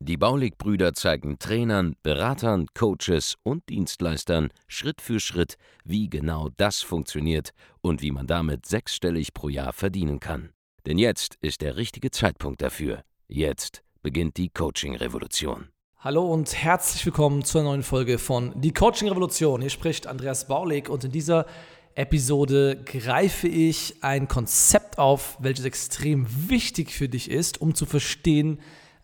Die Baulig-Brüder zeigen Trainern, Beratern, Coaches und Dienstleistern Schritt für Schritt, wie genau das funktioniert und wie man damit sechsstellig pro Jahr verdienen kann. Denn jetzt ist der richtige Zeitpunkt dafür. Jetzt beginnt die Coaching-Revolution. Hallo und herzlich willkommen zur neuen Folge von Die Coaching Revolution. Hier spricht Andreas Baulig und in dieser Episode greife ich ein Konzept auf, welches extrem wichtig für dich ist, um zu verstehen,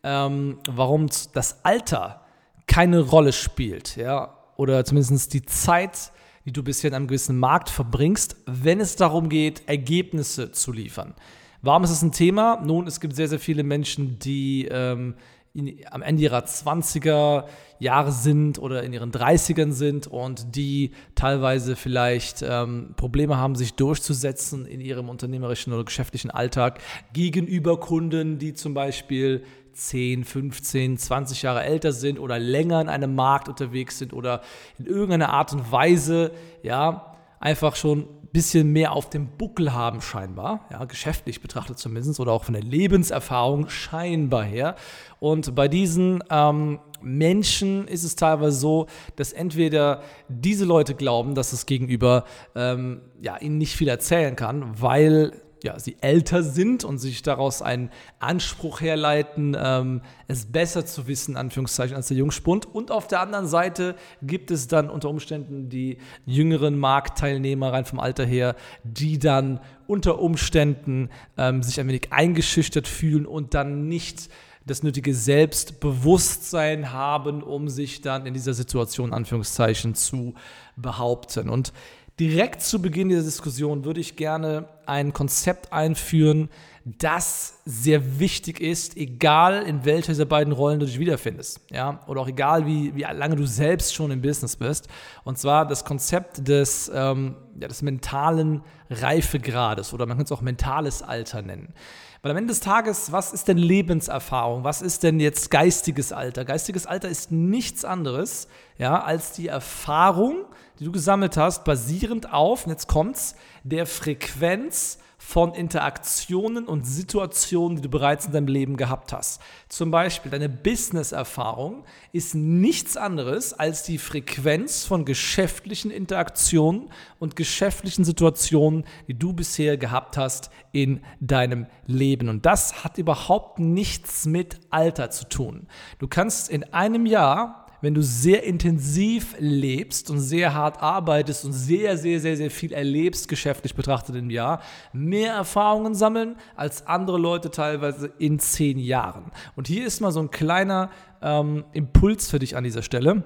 ähm, warum das Alter keine Rolle spielt, ja, oder zumindest die Zeit, die du bisher in einem gewissen Markt verbringst, wenn es darum geht, Ergebnisse zu liefern. Warum ist das ein Thema? Nun, es gibt sehr, sehr viele Menschen, die ähm, in, am Ende ihrer 20er Jahre sind oder in ihren 30ern sind und die teilweise vielleicht ähm, Probleme haben, sich durchzusetzen in ihrem unternehmerischen oder geschäftlichen Alltag gegenüber Kunden, die zum Beispiel 10, 15, 20 Jahre älter sind oder länger in einem Markt unterwegs sind oder in irgendeiner Art und Weise, ja, einfach schon bisschen mehr auf dem Buckel haben scheinbar, ja, geschäftlich betrachtet zumindest oder auch von der Lebenserfahrung scheinbar her. Und bei diesen ähm, Menschen ist es teilweise so, dass entweder diese Leute glauben, dass das Gegenüber ähm, ja, ihnen nicht viel erzählen kann, weil ja, sie älter sind und sich daraus einen Anspruch herleiten, ähm, es besser zu wissen, Anführungszeichen, als der Jungspund. Und auf der anderen Seite gibt es dann unter Umständen die jüngeren Marktteilnehmer rein vom Alter her, die dann unter Umständen ähm, sich ein wenig eingeschüchtert fühlen und dann nicht das nötige Selbstbewusstsein haben, um sich dann in dieser Situation, Anführungszeichen, zu behaupten. Und direkt zu Beginn dieser Diskussion würde ich gerne ein Konzept einführen, das sehr wichtig ist, egal in welcher dieser beiden Rollen du dich wiederfindest. Ja? Oder auch egal, wie, wie lange du selbst schon im Business bist. Und zwar das Konzept des, ähm, ja, des mentalen Reifegrades oder man könnte es auch mentales Alter nennen. Weil am Ende des Tages, was ist denn Lebenserfahrung? Was ist denn jetzt geistiges Alter? Geistiges Alter ist nichts anderes ja, als die Erfahrung, die du gesammelt hast, basierend auf, und jetzt kommt's, der Frequenz von Interaktionen und Situationen, die du bereits in deinem Leben gehabt hast. Zum Beispiel deine Business-Erfahrung ist nichts anderes als die Frequenz von geschäftlichen Interaktionen und geschäftlichen Situationen, die du bisher gehabt hast in deinem Leben. Und das hat überhaupt nichts mit Alter zu tun. Du kannst in einem Jahr wenn du sehr intensiv lebst und sehr hart arbeitest und sehr, sehr, sehr, sehr viel erlebst, geschäftlich betrachtet im Jahr, mehr Erfahrungen sammeln als andere Leute teilweise in zehn Jahren. Und hier ist mal so ein kleiner ähm, Impuls für dich an dieser Stelle.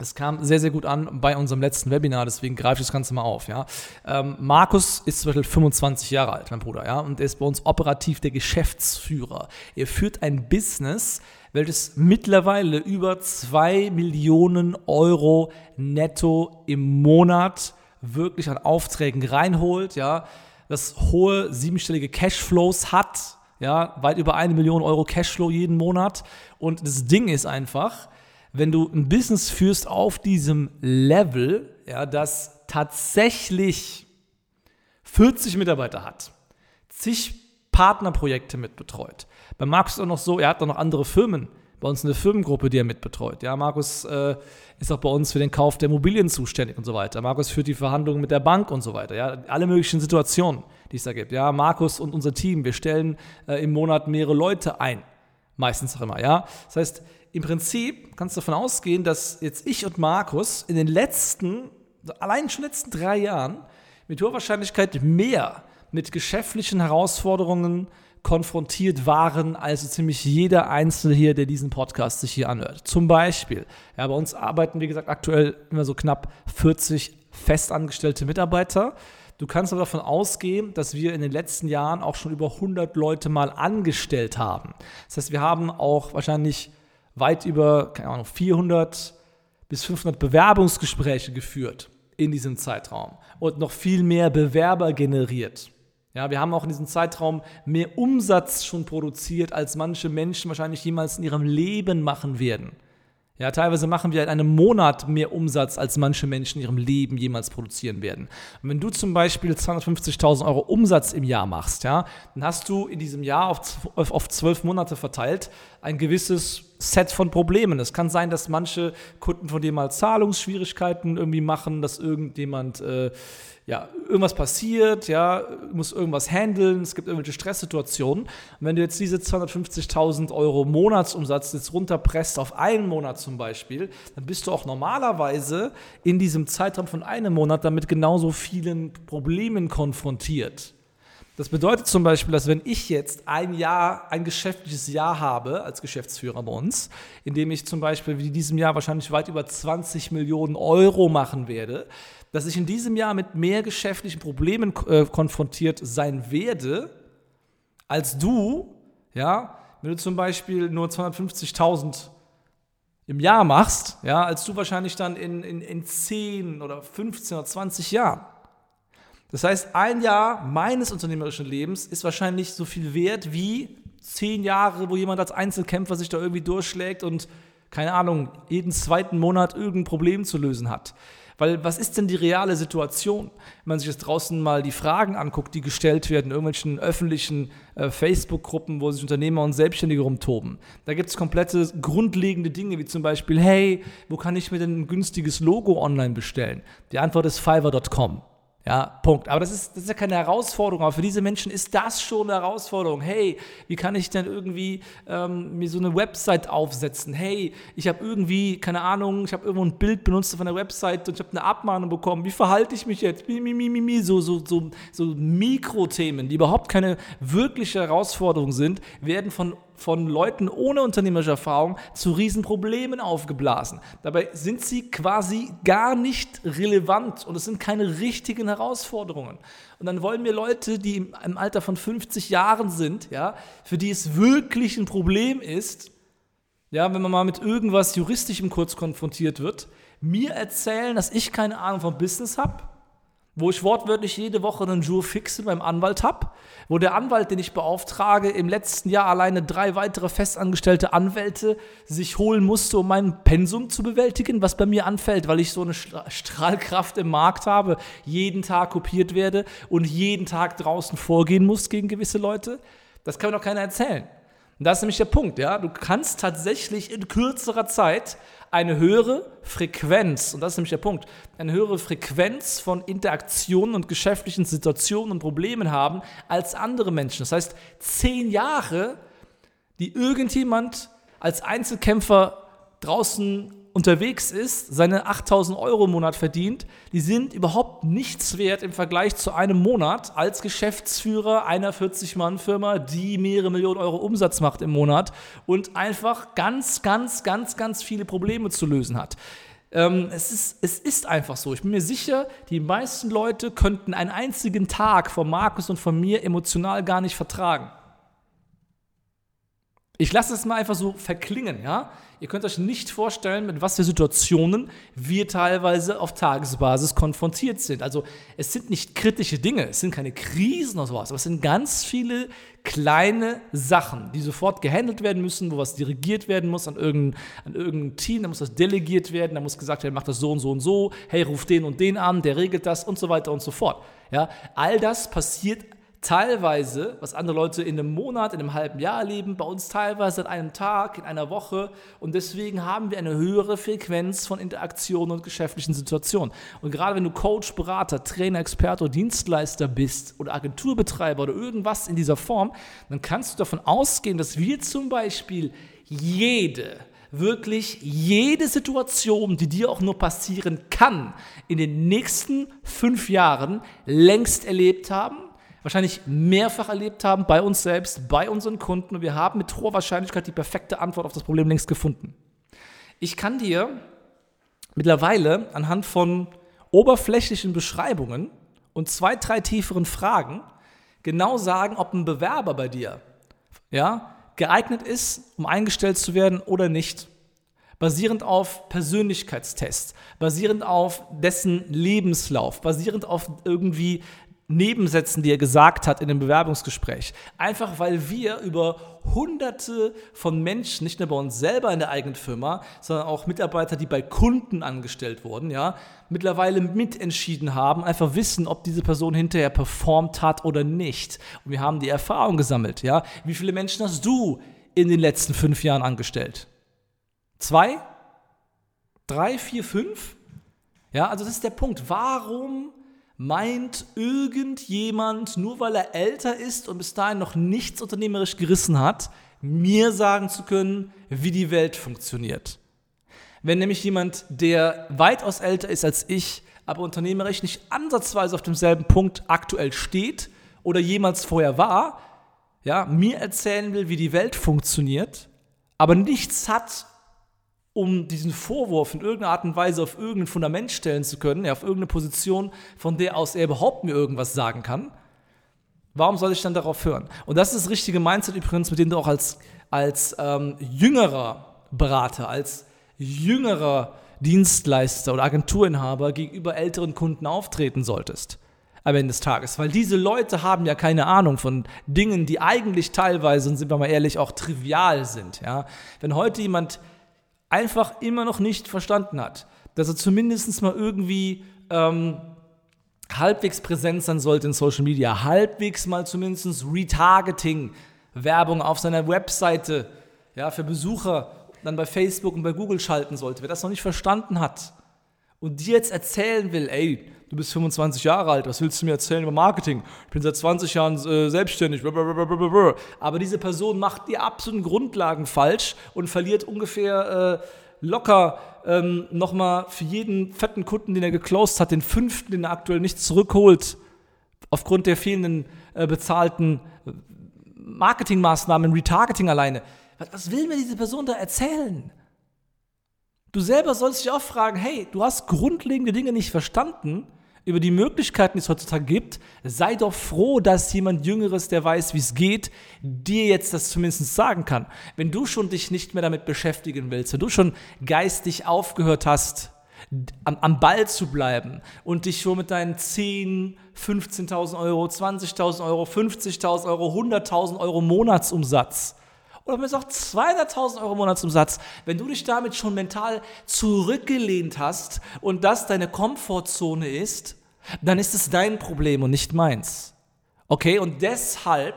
Es kam sehr, sehr gut an bei unserem letzten Webinar, deswegen greife ich das Ganze mal auf. Ja. Ähm, Markus ist zum Beispiel 25 Jahre alt, mein Bruder, ja, und er ist bei uns operativ der Geschäftsführer. Er führt ein Business, welches mittlerweile über 2 Millionen Euro netto im Monat wirklich an Aufträgen reinholt, ja, das hohe siebenstellige Cashflows hat, ja, weit über eine Million Euro Cashflow jeden Monat. Und das Ding ist einfach, wenn du ein Business führst auf diesem Level, ja, das tatsächlich 40 Mitarbeiter hat, zig Partnerprojekte mitbetreut, bei Markus ist auch noch so, er hat auch noch andere Firmen bei uns eine Firmengruppe, die er mitbetreut. Ja, Markus äh, ist auch bei uns für den Kauf der Immobilien zuständig und so weiter. Markus führt die Verhandlungen mit der Bank und so weiter. Ja, alle möglichen Situationen, die es da gibt. Ja, Markus und unser Team, wir stellen äh, im Monat mehrere Leute ein. Meistens auch immer, ja. Das heißt, im Prinzip kannst du davon ausgehen, dass jetzt ich und Markus in den letzten, allein schon letzten drei Jahren, mit hoher Wahrscheinlichkeit mehr mit geschäftlichen Herausforderungen konfrontiert waren, also ziemlich jeder Einzelne hier, der diesen Podcast sich hier anhört. Zum Beispiel, ja, bei uns arbeiten, wie gesagt, aktuell immer so knapp 40 festangestellte Mitarbeiter. Du kannst aber davon ausgehen, dass wir in den letzten Jahren auch schon über 100 Leute mal angestellt haben. Das heißt, wir haben auch wahrscheinlich weit über, keine Ahnung, 400 bis 500 Bewerbungsgespräche geführt in diesem Zeitraum und noch viel mehr Bewerber generiert. Ja, wir haben auch in diesem Zeitraum mehr Umsatz schon produziert, als manche Menschen wahrscheinlich jemals in ihrem Leben machen werden. Ja, teilweise machen wir in einem Monat mehr Umsatz, als manche Menschen in ihrem Leben jemals produzieren werden. Und wenn du zum Beispiel 250.000 Euro Umsatz im Jahr machst, ja, dann hast du in diesem Jahr auf, auf zwölf Monate verteilt ein gewisses Set von Problemen. Es kann sein, dass manche Kunden von dir mal Zahlungsschwierigkeiten irgendwie machen, dass irgendjemand äh, ja, irgendwas passiert, ja, muss irgendwas handeln, es gibt irgendwelche Stresssituationen. Und wenn du jetzt diese 250.000 Euro Monatsumsatz jetzt runterpresst auf einen Monat zum Beispiel, dann bist du auch normalerweise in diesem Zeitraum von einem Monat damit genauso vielen Problemen konfrontiert. Das bedeutet zum Beispiel, dass wenn ich jetzt ein Jahr, ein geschäftliches Jahr habe als Geschäftsführer bei uns, in dem ich zum Beispiel wie in diesem Jahr wahrscheinlich weit über 20 Millionen Euro machen werde, dass ich in diesem Jahr mit mehr geschäftlichen Problemen äh, konfrontiert sein werde, als du, ja, wenn du zum Beispiel nur 250.000 im Jahr machst, ja, als du wahrscheinlich dann in, in, in 10 oder 15 oder 20 Jahren. Das heißt, ein Jahr meines unternehmerischen Lebens ist wahrscheinlich so viel wert wie zehn Jahre, wo jemand als Einzelkämpfer sich da irgendwie durchschlägt und, keine Ahnung, jeden zweiten Monat irgendein Problem zu lösen hat. Weil was ist denn die reale Situation? Wenn man sich jetzt draußen mal die Fragen anguckt, die gestellt werden, in irgendwelchen öffentlichen äh, Facebook-Gruppen, wo sich Unternehmer und Selbstständige rumtoben. Da gibt es komplette grundlegende Dinge, wie zum Beispiel, hey, wo kann ich mir denn ein günstiges Logo online bestellen? Die Antwort ist fiverr.com. Ja, Punkt. Aber das ist, das ist ja keine Herausforderung. Aber für diese Menschen ist das schon eine Herausforderung. Hey, wie kann ich denn irgendwie ähm, mir so eine Website aufsetzen? Hey, ich habe irgendwie, keine Ahnung, ich habe irgendwo ein Bild benutzt auf einer Website und ich habe eine Abmahnung bekommen. Wie verhalte ich mich jetzt? Mi, mi, mi, mi. So, so, so, so Mikrothemen, die überhaupt keine wirkliche Herausforderung sind, werden von von Leuten ohne unternehmerische Erfahrung zu Riesenproblemen aufgeblasen. Dabei sind sie quasi gar nicht relevant und es sind keine richtigen Herausforderungen. Und dann wollen mir Leute, die im Alter von 50 Jahren sind, ja, für die es wirklich ein Problem ist, ja, wenn man mal mit irgendwas Juristischem kurz konfrontiert wird, mir erzählen, dass ich keine Ahnung vom Business habe, wo ich wortwörtlich jede Woche einen Jour fixe beim Anwalt habe, wo der Anwalt, den ich beauftrage, im letzten Jahr alleine drei weitere festangestellte Anwälte sich holen musste, um mein Pensum zu bewältigen, was bei mir anfällt, weil ich so eine Strahlkraft im Markt habe, jeden Tag kopiert werde und jeden Tag draußen vorgehen muss gegen gewisse Leute. Das kann mir doch keiner erzählen. Und das ist nämlich der Punkt, ja. Du kannst tatsächlich in kürzerer Zeit eine höhere Frequenz, und das ist nämlich der Punkt, eine höhere Frequenz von Interaktionen und geschäftlichen Situationen und Problemen haben als andere Menschen. Das heißt, zehn Jahre, die irgendjemand als Einzelkämpfer draußen unterwegs ist, seine 8000 Euro im Monat verdient, die sind überhaupt nichts wert im Vergleich zu einem Monat als Geschäftsführer einer 40-Mann-Firma, die mehrere Millionen Euro Umsatz macht im Monat und einfach ganz, ganz, ganz, ganz viele Probleme zu lösen hat. Ähm, es, ist, es ist einfach so. Ich bin mir sicher, die meisten Leute könnten einen einzigen Tag von Markus und von mir emotional gar nicht vertragen. Ich lasse es mal einfach so verklingen, ja. Ihr könnt euch nicht vorstellen, mit was für Situationen wir teilweise auf Tagesbasis konfrontiert sind. Also es sind nicht kritische Dinge, es sind keine Krisen oder sowas, aber es sind ganz viele kleine Sachen, die sofort gehandelt werden müssen, wo was dirigiert werden muss an irgendein, an irgendein Team, da muss das delegiert werden, da muss gesagt werden, mach das so und so und so, hey, ruf den und den an, der regelt das und so weiter und so fort. Ja, all das passiert teilweise, was andere Leute in einem Monat, in einem halben Jahr erleben, bei uns teilweise an einem Tag, in einer Woche. Und deswegen haben wir eine höhere Frequenz von Interaktionen und geschäftlichen Situationen. Und gerade wenn du Coach, Berater, Trainer, Experte oder Dienstleister bist oder Agenturbetreiber oder irgendwas in dieser Form, dann kannst du davon ausgehen, dass wir zum Beispiel jede wirklich jede Situation, die dir auch nur passieren kann, in den nächsten fünf Jahren längst erlebt haben wahrscheinlich mehrfach erlebt haben bei uns selbst, bei unseren Kunden und wir haben mit hoher Wahrscheinlichkeit die perfekte Antwort auf das Problem längst gefunden. Ich kann dir mittlerweile anhand von oberflächlichen Beschreibungen und zwei, drei tieferen Fragen genau sagen, ob ein Bewerber bei dir ja, geeignet ist, um eingestellt zu werden oder nicht. basierend auf Persönlichkeitstests, basierend auf dessen Lebenslauf, basierend auf irgendwie Nebensätzen, die er gesagt hat in dem Bewerbungsgespräch. Einfach weil wir über hunderte von Menschen, nicht nur bei uns selber in der eigenen Firma, sondern auch Mitarbeiter, die bei Kunden angestellt wurden, ja, mittlerweile mitentschieden haben, einfach wissen, ob diese Person hinterher performt hat oder nicht. Und wir haben die Erfahrung gesammelt, ja. Wie viele Menschen hast du in den letzten fünf Jahren angestellt? Zwei? Drei, vier, fünf? Ja, also das ist der Punkt. Warum meint irgendjemand, nur weil er älter ist und bis dahin noch nichts unternehmerisch gerissen hat, mir sagen zu können, wie die Welt funktioniert. Wenn nämlich jemand, der weitaus älter ist als ich, aber unternehmerisch nicht ansatzweise auf demselben Punkt aktuell steht oder jemals vorher war, ja, mir erzählen will, wie die Welt funktioniert, aber nichts hat, um diesen Vorwurf in irgendeiner Art und Weise auf irgendein Fundament stellen zu können, ja, auf irgendeine Position, von der aus er überhaupt mir irgendwas sagen kann, warum soll ich dann darauf hören? Und das ist das richtige Mindset übrigens, mit dem du auch als, als ähm, jüngerer Berater, als jüngerer Dienstleister oder Agenturinhaber gegenüber älteren Kunden auftreten solltest am Ende des Tages. Weil diese Leute haben ja keine Ahnung von Dingen, die eigentlich teilweise, und sind wir mal ehrlich, auch trivial sind. Ja? Wenn heute jemand einfach immer noch nicht verstanden hat, dass er zumindest mal irgendwie ähm, halbwegs präsent sein sollte in Social Media, halbwegs mal zumindest Retargeting, Werbung auf seiner Webseite, ja, für Besucher dann bei Facebook und bei Google schalten sollte. Wer das noch nicht verstanden hat und dir jetzt erzählen will, ey, du bist 25 Jahre alt, was willst du mir erzählen über Marketing? Ich bin seit 20 Jahren äh, selbstständig. Aber diese Person macht die absoluten Grundlagen falsch und verliert ungefähr äh, locker ähm, nochmal für jeden fetten Kunden, den er geclosed hat, den fünften, den er aktuell nicht zurückholt, aufgrund der fehlenden äh, bezahlten äh, Marketingmaßnahmen, Retargeting alleine. Was, was will mir diese Person da erzählen? Du selber sollst dich auch fragen, hey, du hast grundlegende Dinge nicht verstanden über die Möglichkeiten, die es heutzutage gibt, sei doch froh, dass jemand Jüngeres, der weiß, wie es geht, dir jetzt das zumindest sagen kann. Wenn du schon dich nicht mehr damit beschäftigen willst, wenn du schon geistig aufgehört hast, am, am Ball zu bleiben und dich schon mit deinen 10, 15.000 Euro, 20.000 Euro, 50.000 Euro, 100.000 Euro Monatsumsatz oder mir auch 200.000 Euro Monatsumsatz, wenn du dich damit schon mental zurückgelehnt hast und das deine Komfortzone ist, dann ist es dein Problem und nicht meins. Okay, und deshalb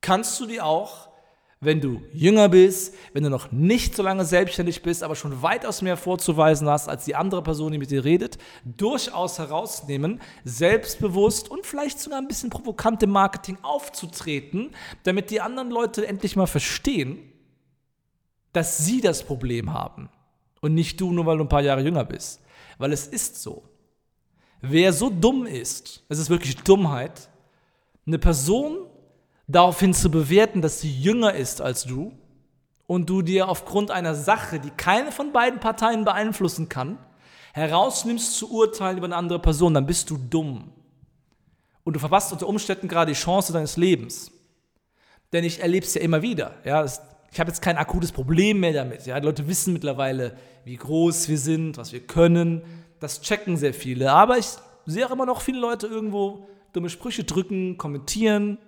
kannst du dir auch, wenn du jünger bist, wenn du noch nicht so lange selbstständig bist, aber schon weitaus mehr vorzuweisen hast als die andere Person, die mit dir redet, durchaus herausnehmen, selbstbewusst und vielleicht sogar ein bisschen provokant im Marketing aufzutreten, damit die anderen Leute endlich mal verstehen, dass sie das Problem haben und nicht du, nur weil du ein paar Jahre jünger bist. Weil es ist so. Wer so dumm ist, es ist wirklich Dummheit, eine Person daraufhin zu bewerten, dass sie jünger ist als du und du dir aufgrund einer Sache, die keine von beiden Parteien beeinflussen kann, herausnimmst zu urteilen über eine andere Person, dann bist du dumm. Und du verpasst unter Umständen gerade die Chance deines Lebens. Denn ich erlebe es ja immer wieder. Ja, ich habe jetzt kein akutes Problem mehr damit. Ja, die Leute wissen mittlerweile, wie groß wir sind, was wir können das checken sehr viele. Aber ich sehe auch immer noch viele Leute irgendwo dumme Sprüche drücken, kommentieren.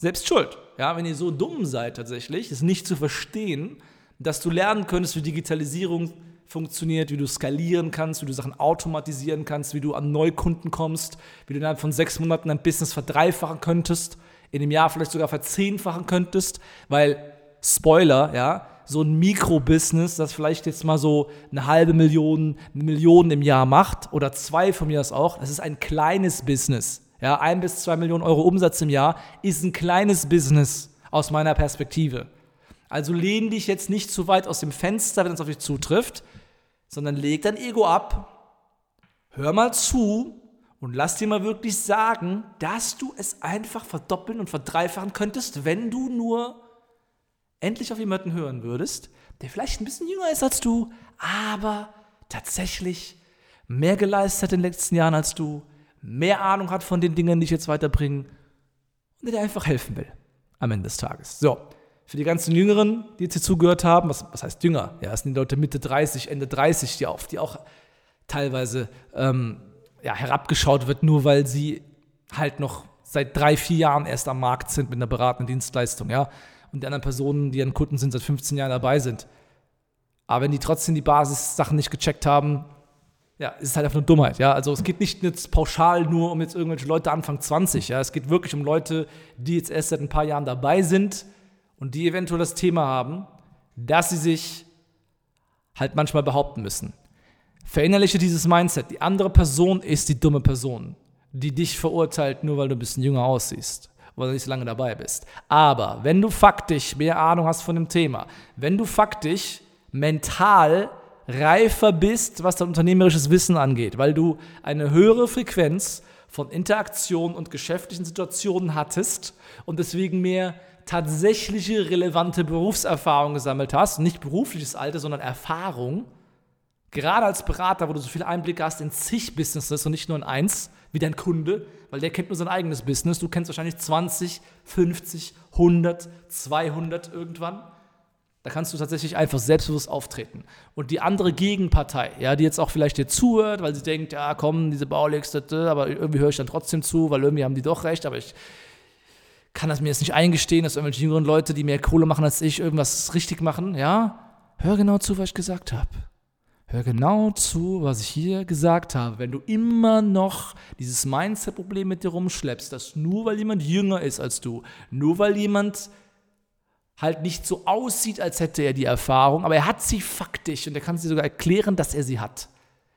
Selbst schuld. Ja, wenn ihr so dumm seid tatsächlich, ist nicht zu verstehen, dass du lernen könntest, wie Digitalisierung funktioniert, wie du skalieren kannst, wie du Sachen automatisieren kannst, wie du an Neukunden kommst, wie du innerhalb von sechs Monaten dein Business verdreifachen könntest, in einem Jahr vielleicht sogar verzehnfachen könntest, weil Spoiler, ja, so ein Mikrobusiness, das vielleicht jetzt mal so eine halbe Million, eine Million im Jahr macht oder zwei von mir aus auch, das ist ein kleines Business. Ja, ein bis zwei Millionen Euro Umsatz im Jahr ist ein kleines Business aus meiner Perspektive. Also lehn dich jetzt nicht zu weit aus dem Fenster, wenn es auf dich zutrifft, sondern leg dein Ego ab, hör mal zu und lass dir mal wirklich sagen, dass du es einfach verdoppeln und verdreifachen könntest, wenn du nur endlich auf jemanden hören würdest, der vielleicht ein bisschen jünger ist als du, aber tatsächlich mehr geleistet hat in den letzten Jahren als du, mehr Ahnung hat von den Dingen, die ich jetzt weiterbringe und der dir einfach helfen will am Ende des Tages. So, Für die ganzen Jüngeren, die jetzt hier zugehört haben, was, was heißt Jünger? Ja, es sind die Leute Mitte 30, Ende 30, die, auf, die auch teilweise ähm, ja, herabgeschaut wird, nur weil sie halt noch seit drei, vier Jahren erst am Markt sind mit einer beratenden Dienstleistung, ja. Und die anderen Personen, die an Kunden sind, seit 15 Jahren dabei sind. Aber wenn die trotzdem die Basis-Sachen nicht gecheckt haben, ja, ist es halt einfach eine Dummheit, ja. Also es geht nicht jetzt pauschal nur um jetzt irgendwelche Leute Anfang 20, ja. Es geht wirklich um Leute, die jetzt erst seit ein paar Jahren dabei sind und die eventuell das Thema haben, dass sie sich halt manchmal behaupten müssen. Verinnerliche dieses Mindset. Die andere Person ist die dumme Person, die dich verurteilt, nur weil du ein bisschen jünger aussiehst, weil du nicht so lange dabei bist. Aber wenn du faktisch mehr Ahnung hast von dem Thema, wenn du faktisch mental reifer bist, was dein unternehmerisches Wissen angeht, weil du eine höhere Frequenz von Interaktion und geschäftlichen Situationen hattest und deswegen mehr tatsächliche relevante Berufserfahrung gesammelt hast, nicht berufliches Alter, sondern Erfahrung, gerade als Berater, wo du so viel Einblick hast in zig Businesses und nicht nur in eins, wie dein Kunde, weil der kennt nur sein eigenes Business, du kennst wahrscheinlich 20, 50, 100, 200 irgendwann. Da kannst du tatsächlich einfach selbstbewusst auftreten. Und die andere Gegenpartei, ja, die jetzt auch vielleicht dir zuhört, weil sie denkt, ja, komm, diese Baulegs, aber irgendwie höre ich dann trotzdem zu, weil irgendwie haben die doch recht, aber ich kann das mir jetzt nicht eingestehen, dass irgendwelche jüngeren Leute, die mehr Kohle machen als ich, irgendwas richtig machen, ja? Hör genau zu, was ich gesagt habe. Hör genau zu, was ich hier gesagt habe. Wenn du immer noch dieses Mindset-Problem mit dir rumschleppst, dass nur weil jemand jünger ist als du, nur weil jemand halt nicht so aussieht, als hätte er die Erfahrung, aber er hat sie faktisch und er kann sie sogar erklären, dass er sie hat.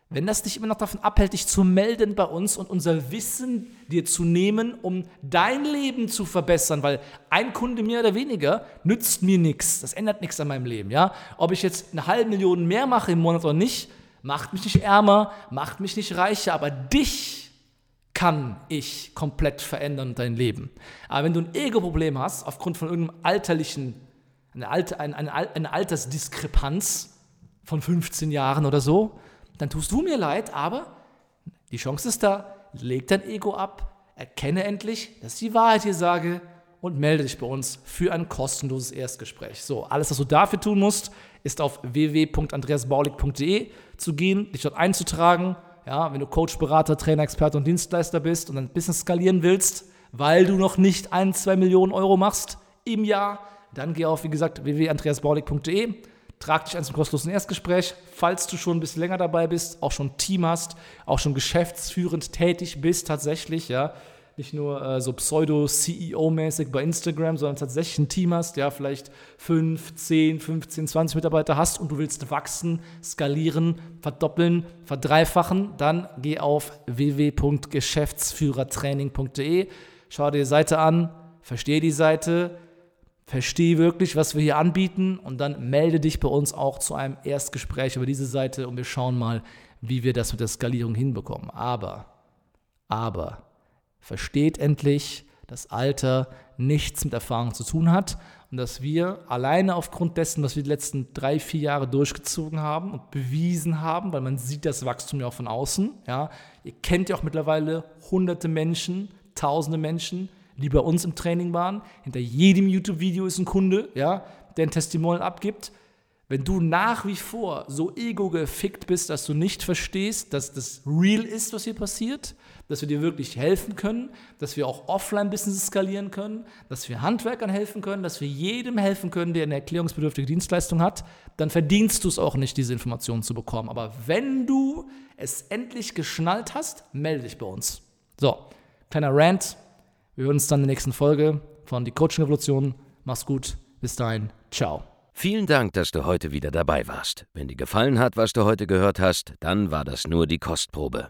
Wenn das dich immer noch davon abhält, dich zu melden bei uns und unser Wissen dir zu nehmen, um dein Leben zu verbessern, weil ein Kunde mehr oder weniger nützt mir nichts, das ändert nichts an meinem Leben, ja? Ob ich jetzt eine halbe Million mehr mache im Monat oder nicht, macht mich nicht ärmer, macht mich nicht reicher, aber dich kann ich komplett verändern, dein Leben. Aber wenn du ein Ego-Problem hast, aufgrund von irgendeinem alterlichen, eine, Alter, eine, eine, eine Altersdiskrepanz von 15 Jahren oder so, dann tust du mir leid, aber die Chance ist da. Leg dein Ego ab, erkenne endlich, dass ich die Wahrheit hier sage und melde dich bei uns für ein kostenloses Erstgespräch. So, alles, was du dafür tun musst, ist auf www.andreasbaulig.de zu gehen, dich dort einzutragen. Ja, wenn du Coach, Berater, Trainer, Experte und Dienstleister bist und ein Business skalieren willst, weil du noch nicht ein, zwei Millionen Euro machst im Jahr, dann geh auf, wie gesagt, www.andreasbaulig.de Trag dich ein zum kostenlosen Erstgespräch, falls du schon ein bisschen länger dabei bist, auch schon ein Team hast, auch schon geschäftsführend tätig bist tatsächlich, ja. Nicht nur äh, so pseudo-CEO-mäßig bei Instagram, sondern tatsächlich ein Team hast, ja, vielleicht 5, 10, 15, 20 Mitarbeiter hast und du willst wachsen, skalieren, verdoppeln, verdreifachen, dann geh auf www.geschäftsführertraining.de, schau dir die Seite an, verstehe die Seite, verstehe wirklich, was wir hier anbieten und dann melde dich bei uns auch zu einem Erstgespräch über diese Seite und wir schauen mal, wie wir das mit der Skalierung hinbekommen. Aber, aber, versteht endlich, dass Alter nichts mit Erfahrung zu tun hat und dass wir alleine aufgrund dessen, was wir die letzten drei, vier Jahre durchgezogen haben und bewiesen haben, weil man sieht das Wachstum ja auch von außen, ja, ihr kennt ja auch mittlerweile hunderte Menschen, tausende Menschen, die bei uns im Training waren. Hinter jedem YouTube-Video ist ein Kunde, ja, der ein Testimonial abgibt. Wenn du nach wie vor so ego-gefickt bist, dass du nicht verstehst, dass das real ist, was hier passiert, dass wir dir wirklich helfen können, dass wir auch Offline-Business skalieren können, dass wir Handwerkern helfen können, dass wir jedem helfen können, der eine erklärungsbedürftige Dienstleistung hat, dann verdienst du es auch nicht, diese Informationen zu bekommen. Aber wenn du es endlich geschnallt hast, melde dich bei uns. So, kleiner Rant, wir hören uns dann in der nächsten Folge von Die Coaching Revolution. Mach's gut. Bis dahin. Ciao. Vielen Dank, dass du heute wieder dabei warst. Wenn dir gefallen hat, was du heute gehört hast, dann war das nur die Kostprobe.